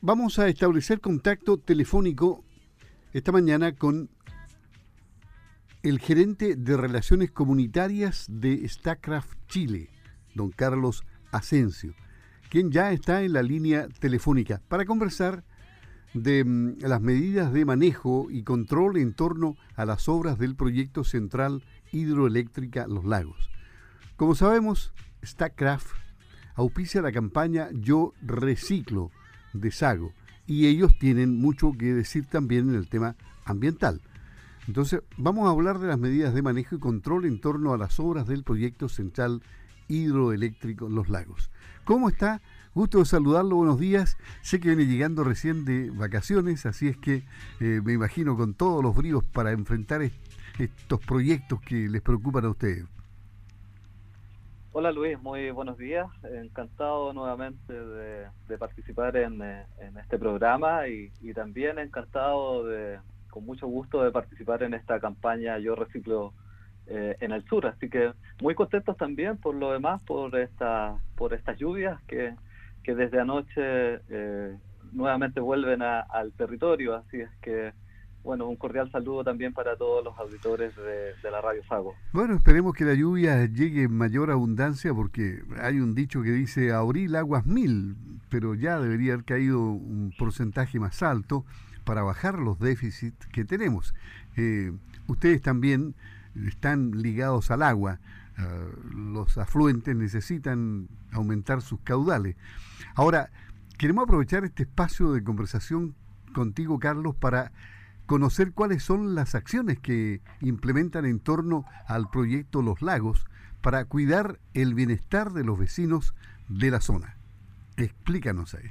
Vamos a establecer contacto telefónico esta mañana con el gerente de Relaciones Comunitarias de StackCraft Chile, don Carlos Asensio, quien ya está en la línea telefónica para conversar de mm, las medidas de manejo y control en torno a las obras del proyecto central hidroeléctrica Los Lagos. Como sabemos, StackCraft auspicia la campaña Yo Reciclo de Sago y ellos tienen mucho que decir también en el tema ambiental. Entonces, vamos a hablar de las medidas de manejo y control en torno a las obras del proyecto central hidroeléctrico Los Lagos. ¿Cómo está? Gusto de saludarlo, buenos días. Sé que viene llegando recién de vacaciones, así es que eh, me imagino con todos los bríos para enfrentar estos proyectos que les preocupan a ustedes. Hola Luis, muy buenos días. Encantado nuevamente de, participar en, este programa y, también encantado de, con mucho gusto de participar en esta campaña Yo Reciclo eh, en el Sur. Así que muy contentos también por lo demás, por, esta, por estas lluvias que, que desde anoche eh, nuevamente vuelven al territorio. Así es que bueno, un cordial saludo también para todos los auditores de, la Radio Sago. Bueno, esperemos que la lluvia llegue en mayor abundancia porque hay un dicho que dice abril aguas mil, pero ya debería haber caído un porcentaje más alto para bajar los déficits que tenemos. Eh, ustedes también están ligados al agua, eh, los afluentes necesitan aumentar sus caudales. Ahora, queremos aprovechar este espacio de conversación contigo, Carlos, para conocer cuáles son las acciones que implementan en torno al proyecto Los Lagos para cuidar el bienestar de los vecinos de la zona. Explícanos ahí.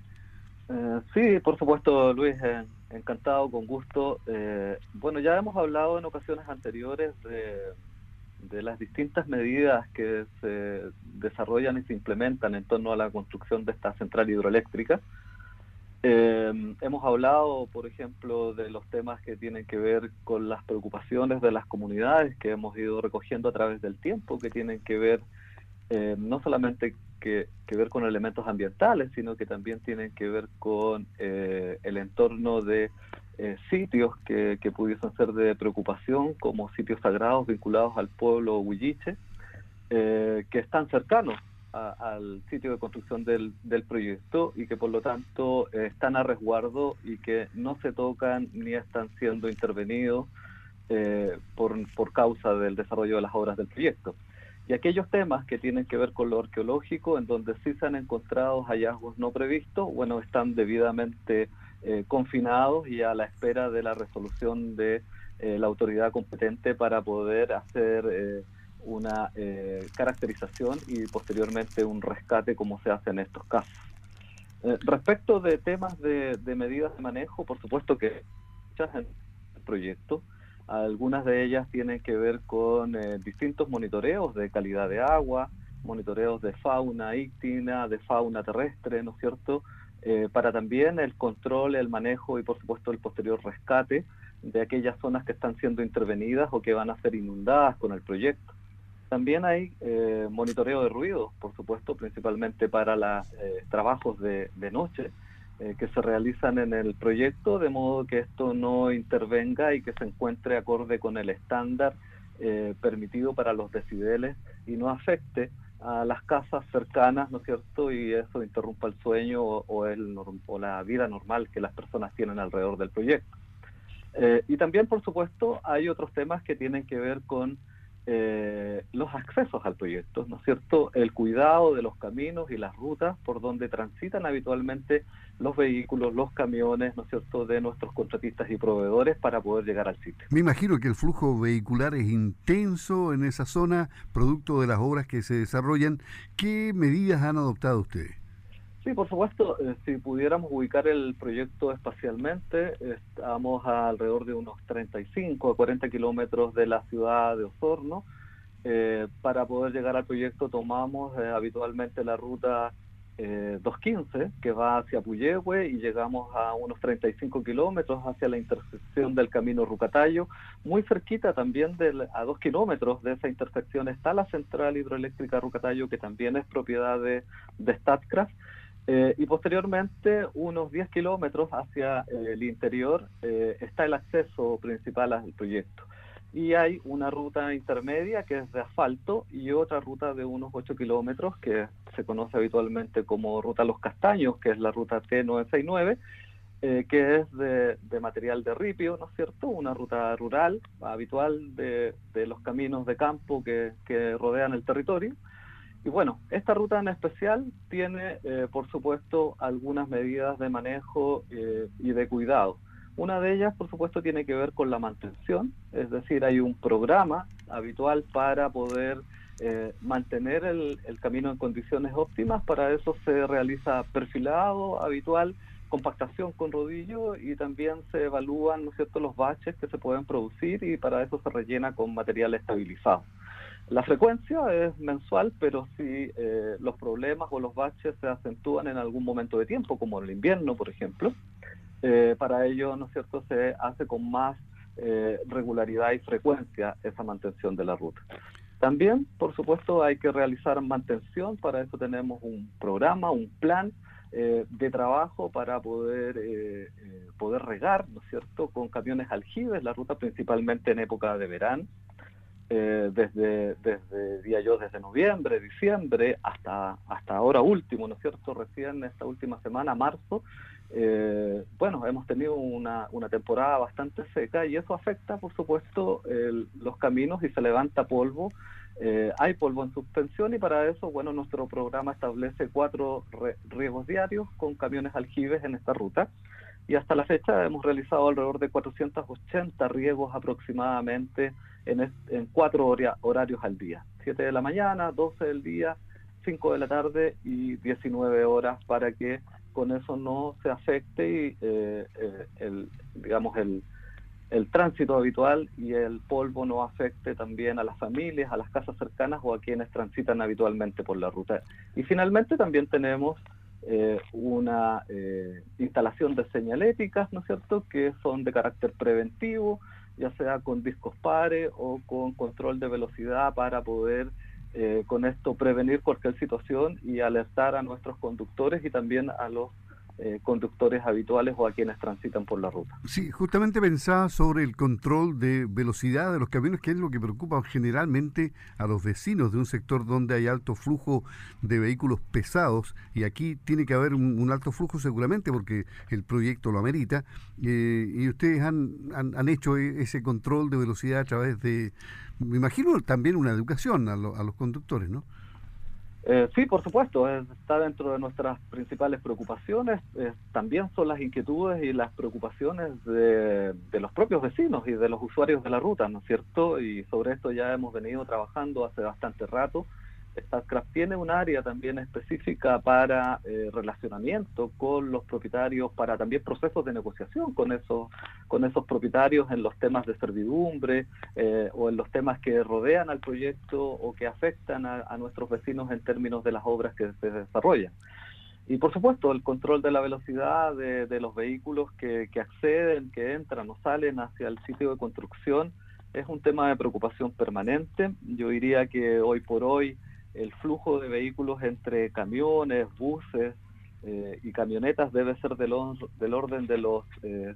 Eh, sí, por supuesto, Luis, eh, encantado, con gusto. Eh, bueno, ya hemos hablado en ocasiones anteriores de, de las distintas medidas que se desarrollan y se implementan en torno a la construcción de esta central hidroeléctrica. Eh, hemos hablado, por ejemplo, de los temas que tienen que ver con las preocupaciones de las comunidades que hemos ido recogiendo a través del tiempo, que tienen que ver eh, no solamente que, ver con elementos ambientales, sino que también tienen que ver con eh, el entorno de eh, sitios que, que, pudiesen ser de preocupación, como sitios sagrados vinculados al pueblo huilliche, que están cercanos al sitio de construcción del, del, proyecto y que por lo tanto eh, están a resguardo y que no se tocan ni están siendo intervenidos eh, por, por causa del desarrollo de las obras del proyecto. Y aquellos temas que tienen que ver con lo arqueológico, en donde sí se han encontrado hallazgos no previstos, bueno, están debidamente eh, confinados y a la espera de la resolución de la autoridad competente para poder hacer una eh, caracterización y posteriormente un rescate como se hace en estos casos. Eh, respecto de temas de, medidas de manejo, por supuesto que muchas en el proyecto, algunas de ellas tienen que ver con eh, distintos monitoreos de calidad de agua, monitoreos de fauna íctina, de fauna terrestre, ¿no es cierto? para también el control, el manejo y por supuesto el posterior rescate de aquellas zonas que están siendo intervenidas o que van a ser inundadas con el proyecto. También hay eh, monitoreo de ruido, por supuesto, principalmente para los eh, trabajos de, noche eh, que se realizan en el proyecto, de modo que esto no intervenga y que se encuentre acorde con el estándar permitido para los decibeles y no afecte a las casas cercanas, ¿no es cierto? Y eso interrumpa el sueño o, o la vida normal que las personas tienen alrededor del proyecto. y también, por supuesto, hay otros temas que tienen que ver con eh, los accesos al proyecto, ¿no es cierto? El cuidado de los caminos y las rutas por donde transitan habitualmente los vehículos, los camiones, ¿no es cierto?, de nuestros contratistas y proveedores para poder llegar al sitio. Me imagino que el flujo vehicular es intenso en esa zona, producto de las obras que se desarrollan. ¿Qué medidas han adoptado ustedes? Sí, por supuesto, eh, si pudiéramos ubicar el proyecto espacialmente, estamos alrededor de unos 35 a 40 kilómetros de la ciudad de Osorno. Eh, para poder llegar al proyecto tomamos eh, habitualmente la ruta 215 que va hacia Puyehue y llegamos a unos 35 kilómetros hacia la intersección del camino Rucatayo. Muy cerquita también a dos kilómetros de esa intersección está la central hidroeléctrica Rucatayo que también es propiedad de, de Statcraft Eh, y posteriormente, unos 10 kilómetros hacia eh, el interior, eh, está el acceso principal al proyecto. Y hay una ruta intermedia que es de asfalto y otra ruta de unos 8 kilómetros que se conoce habitualmente como Ruta Los Castaños, que es la ruta T969, que es de, material de ripio, ¿no es cierto? Una ruta rural habitual de, los caminos de campo que rodean el territorio. Y bueno, esta ruta en especial tiene, eh, por supuesto, algunas medidas de manejo eh, y de cuidado. Una de ellas, por supuesto, tiene que ver con la mantención, es decir, hay un programa habitual para poder eh, mantener el, camino en condiciones óptimas. Para eso se realiza perfilado habitual, compactación con rodillo y también se evalúan ¿no cierto? los baches que se pueden producir y para eso se rellena con material estabilizado. La frecuencia es mensual, pero si eh, los problemas o los baches se acentúan en algún momento de tiempo, como en el invierno, por ejemplo, eh, para ello, ¿no es cierto?, se hace con más eh, regularidad y frecuencia esa mantención de la ruta. También, por supuesto, hay que realizar mantención, para eso tenemos un programa, un plan de trabajo para poder, poder regar, ¿no es cierto?, con camiones aljibes, la ruta principalmente en época de verano. Eh, desde, desde, día yo, desde noviembre, diciembre, hasta, hasta ahora último, ¿no es cierto? Recién esta última semana, marzo, eh, bueno, hemos tenido una, una, temporada bastante seca y eso afecta, por supuesto, los caminos y se levanta polvo. Eh, hay polvo en suspensión y para eso, bueno, nuestro programa establece cuatro riesgos diarios con camiones aljibes en esta ruta y hasta la fecha hemos realizado alrededor de 480 riegos aproximadamente en, en cuatro horarios al día, 7 de la mañana, 12 del día, 5 de la tarde y 19 horas para que con eso no se afecte y, eh, eh, el, digamos el, el tránsito habitual y el polvo no afecte también a las familias, a las casas cercanas o a quienes transitan habitualmente por la ruta. Y finalmente también tenemos eh, una eh, instalación de señaléticas, ¿no es cierto?, que son de carácter preventivo, ya sea con discos pares o con control de velocidad para poder eh, con esto prevenir cualquier situación y alertar a nuestros conductores y también a los eh, conductores habituales o a quienes transitan por la ruta. Sí, justamente pensaba sobre el control de velocidad de los camiones, que es lo que preocupa generalmente a los vecinos de un sector donde hay alto flujo de vehículos pesados, y aquí tiene que haber un, alto flujo seguramente porque el proyecto lo amerita, eh, y ustedes han, han, hecho e, ese control de velocidad a través de, me imagino, también una educación a, a los conductores, ¿no? Eh, sí, por supuesto, está dentro de nuestras principales preocupaciones. también son las inquietudes y las preocupaciones de, los propios vecinos y de los usuarios de la ruta, ¿no es cierto? Y sobre esto ya hemos venido trabajando hace bastante rato StatCraft tiene un área también específica para eh, relacionamiento con los propietarios, para también procesos de negociación con esos, con esos propietarios en los temas de servidumbre eh, o en los temas que rodean al proyecto o que afectan a, nuestros vecinos en términos de las obras que se desarrollan. Y por supuesto, el control de la velocidad de, los vehículos que, que acceden, que entran o salen hacia el sitio de construcción es un tema de preocupación permanente. Yo diría que hoy por hoy el flujo de vehículos entre camiones, buses eh, y camionetas debe ser del, del orden de los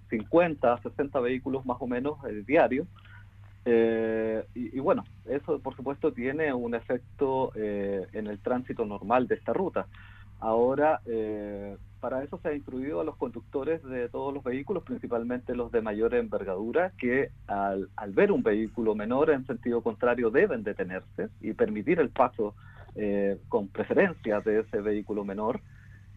50 a 60 vehículos más o menos eh, diarios. Eh, y, bueno, eso por supuesto tiene un efecto en el tránsito normal de esta ruta. Ahora, para eso se ha instruido a los conductores de todos los vehículos, principalmente los de mayor envergadura, que al, al ver un vehículo menor en sentido contrario deben detenerse y permitir el paso eh, con preferencia de ese vehículo menor.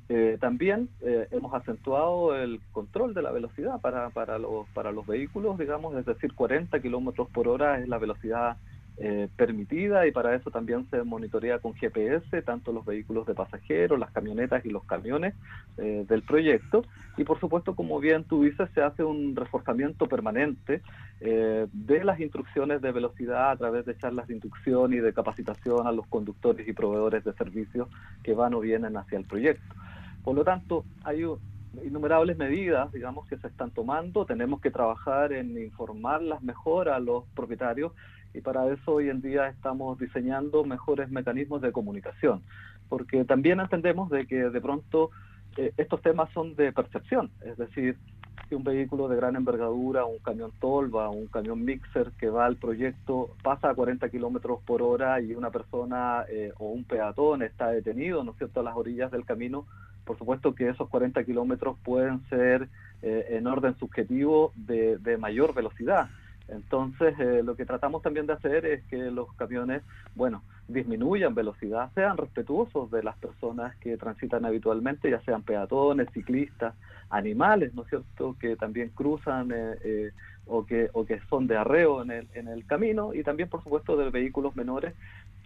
Eh, también eh, hemos acentuado el control de la velocidad para, para, los, para los vehículos, digamos, es decir, 40 kilómetros por hora es la velocidad eh, permitida y para eso también se monitorea con GPS tanto los vehículos de pasajeros, las camionetas y los camiones eh, del proyecto y por supuesto como bien tú dices se hace un reforzamiento permanente eh, de las instrucciones de velocidad a través de charlas de inducción y de capacitación a los conductores y proveedores de servicios que van o vienen hacia el proyecto. Por lo tanto, hay innumerables medidas, digamos, que se están tomando. Tenemos que trabajar en informarlas mejor a los propietarios y para eso hoy en día estamos diseñando mejores mecanismos de comunicación. porque también entendemos de que de pronto eh, estos temas son de percepción, es decir, si un vehículo de gran envergadura, un camión tolva, un camión mixer que va al proyecto pasa a 40 kilómetros por hora y una persona eh, o un peatón está detenido, ¿no es cierto?, a las orillas del camino, por supuesto que esos 40 kilómetros pueden ser eh, en orden subjetivo de, de mayor velocidad. Entonces, eh, lo que tratamos también de hacer es que los camiones, bueno, disminuyan velocidad, sean respetuosos de las personas que transitan habitualmente, ya sean peatones, ciclistas, animales, ¿no es cierto?, que también cruzan eh, eh, o, que, o que son de arreo en el, en el camino, y también, por supuesto, de vehículos menores,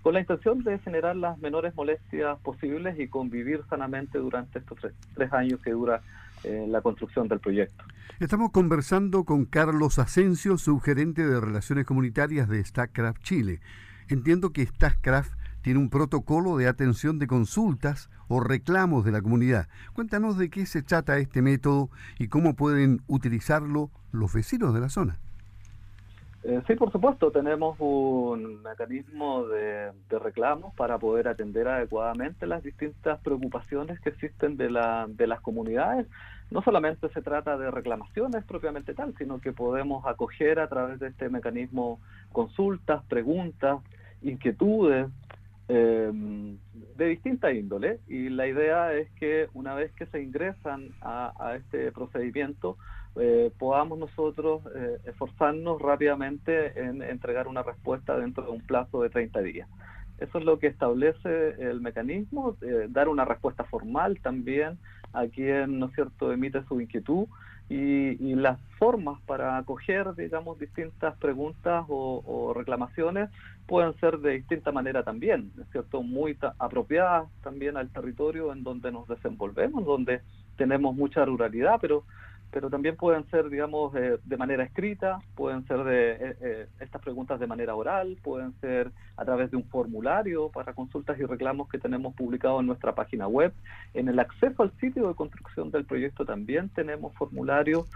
con la intención de generar las menores molestias posibles y convivir sanamente durante estos tres años que dura la construcción del proyecto. Estamos conversando con Carlos Asensio, subgerente de Relaciones Comunitarias de StackCraft Chile. Entiendo que StackCraft tiene un protocolo de atención de consultas o reclamos de la comunidad. Cuéntanos de qué se trata este método y cómo pueden utilizarlo los vecinos de la zona. Eh, sí, por supuesto, tenemos un mecanismo de, reclamos para poder atender adecuadamente las distintas preocupaciones que existen de, la, de las comunidades. No solamente se trata de reclamaciones propiamente tal, sino que podemos acoger a través de este mecanismo consultas, preguntas, inquietudes eh, de distinta índole. Y la idea es que una vez que se ingresan a este procedimiento, eh, podamos nosotros eh, esforzarnos rápidamente en entregar una respuesta dentro de un plazo de 30 días. Eso es lo que establece el mecanismo, eh, dar una respuesta formal también a quien, ¿no es cierto?, emite su inquietud y, las formas para acoger, digamos, distintas preguntas o, reclamaciones pueden ser de distinta manera también, ¿no es cierto?, muy apropiadas también al territorio en donde nos desenvolvemos, donde tenemos mucha ruralidad, pero pero también pueden ser, digamos, eh, de manera escrita, pueden ser de eh, eh, estas preguntas de manera oral, pueden ser a través de un formulario para consultas y reclamos que tenemos publicado en nuestra página web. En el acceso al sitio de construcción del proyecto también tenemos formularios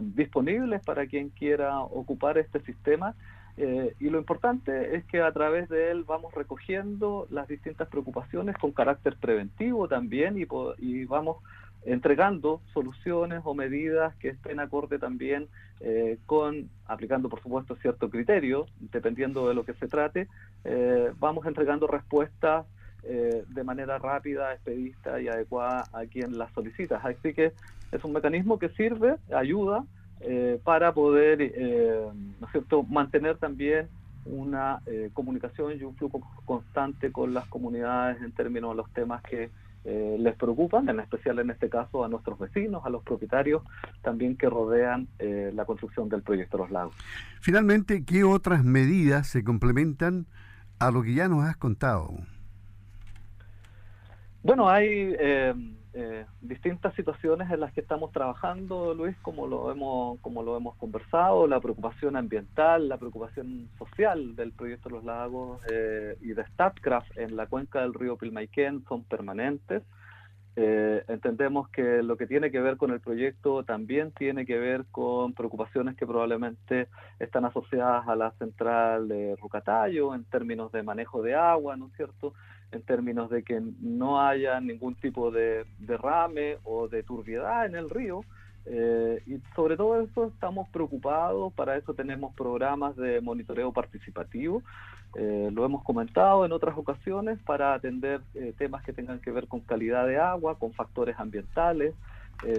disponibles para quien quiera ocupar este sistema. y lo importante es que a través de él vamos recogiendo las distintas preocupaciones con carácter preventivo también y, y vamos entregando soluciones o medidas que estén acorde también eh, con, aplicando por supuesto cierto criterio, dependiendo de lo que se trate, eh, vamos entregando respuestas eh, de manera rápida, expedita y adecuada a quien las solicita. Así que es un mecanismo que sirve, ayuda para poder, ¿no es cierto?, mantener también una comunicación y un flujo constante con las comunidades en términos de los temas que eh, les preocupan, en especial en este caso a nuestros vecinos, a los propietarios también que rodean eh, la construcción del proyecto Los Lagos. Finalmente, ¿qué otras medidas se complementan a lo que ya nos has contado? Bueno, hay eh, eh, distintas situaciones en las que estamos trabajando, Luis, como lo hemos como lo hemos conversado, la preocupación ambiental, la preocupación social del proyecto Los Lagos eh, y de Statcraft en la cuenca del río Pilmaiquén son permanentes. Eh, entendemos que lo que tiene que ver con el proyecto también tiene que ver con preocupaciones que probablemente están asociadas a la central de Rucatayo en términos de manejo de agua, ¿no es cierto? en términos de que no haya ningún tipo de derrame o de turbiedad en el río. Eh, y sobre todo eso estamos preocupados, para eso tenemos programas de monitoreo participativo, eh, lo hemos comentado en otras ocasiones, para atender eh, temas que tengan que ver con calidad de agua, con factores ambientales,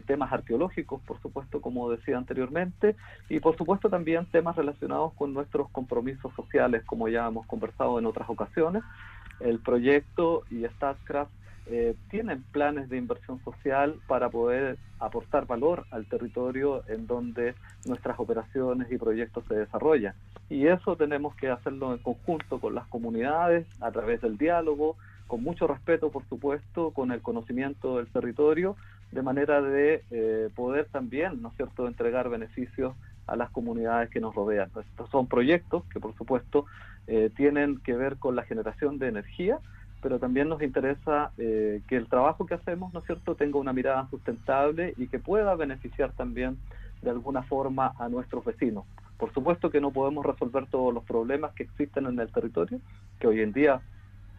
temas arqueológicos, por supuesto, como decía anteriormente, y por supuesto también temas relacionados con nuestros compromisos sociales, como ya hemos conversado en otras ocasiones. El proyecto y Statcraft eh, tienen planes de inversión social para poder aportar valor al territorio en donde nuestras operaciones y proyectos se desarrollan. Y eso tenemos que hacerlo en conjunto con las comunidades, a través del diálogo, con mucho respeto, por supuesto, con el conocimiento del territorio, de manera de eh, poder también, ¿no es cierto?, entregar beneficios a las comunidades que nos rodean. Estos son proyectos que, por supuesto, eh, tienen que ver con la generación de energía, pero también nos interesa eh, que el trabajo que hacemos, ¿no es cierto?, tenga una mirada sustentable y que pueda beneficiar también de alguna forma a nuestros vecinos. Por supuesto que no podemos resolver todos los problemas que existen en el territorio, que hoy en día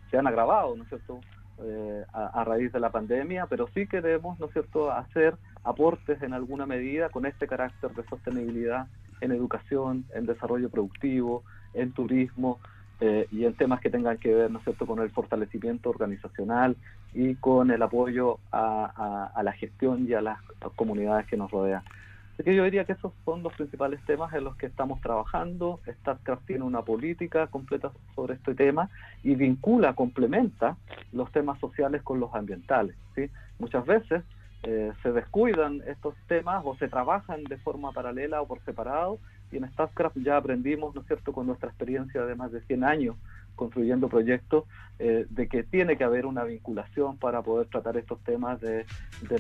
se han agravado, ¿no es cierto?, eh, a, raíz de la pandemia, pero sí queremos, ¿no es cierto?, hacer aportes en alguna medida con este carácter de sostenibilidad en educación, en desarrollo productivo, en turismo eh, y en temas que tengan que ver, ¿no es cierto?, con el fortalecimiento organizacional y con el apoyo a, a la gestión y a las comunidades que nos rodean. Así que yo diría que esos son los principales temas en los que estamos trabajando. StatCraft tiene una política completa sobre este tema y vincula, complementa los temas sociales con los ambientales. ¿sí? Muchas veces eh, se descuidan estos temas o se trabajan de forma paralela o por separado y en StatCraft ya aprendimos, ¿no es cierto?, con nuestra experiencia de más de 100 años construyendo proyectos, eh, de que tiene que haber una vinculación para poder tratar estos temas de,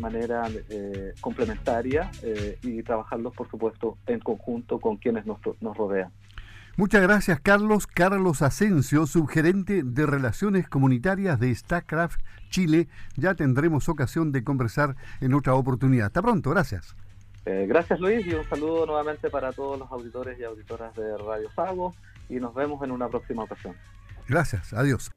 manera eh, complementaria eh, y trabajarlos, por supuesto, en conjunto con quienes nos, rodean. Muchas gracias, Carlos. Carlos Asensio, subgerente de Relaciones Comunitarias de StarCraft Chile. Ya tendremos ocasión de conversar en otra oportunidad. Hasta pronto, gracias. Gracias, Luis, y un saludo nuevamente para todos los auditores y auditoras de Radio Sago, y nos vemos en una próxima ocasión. Gracias, adiós.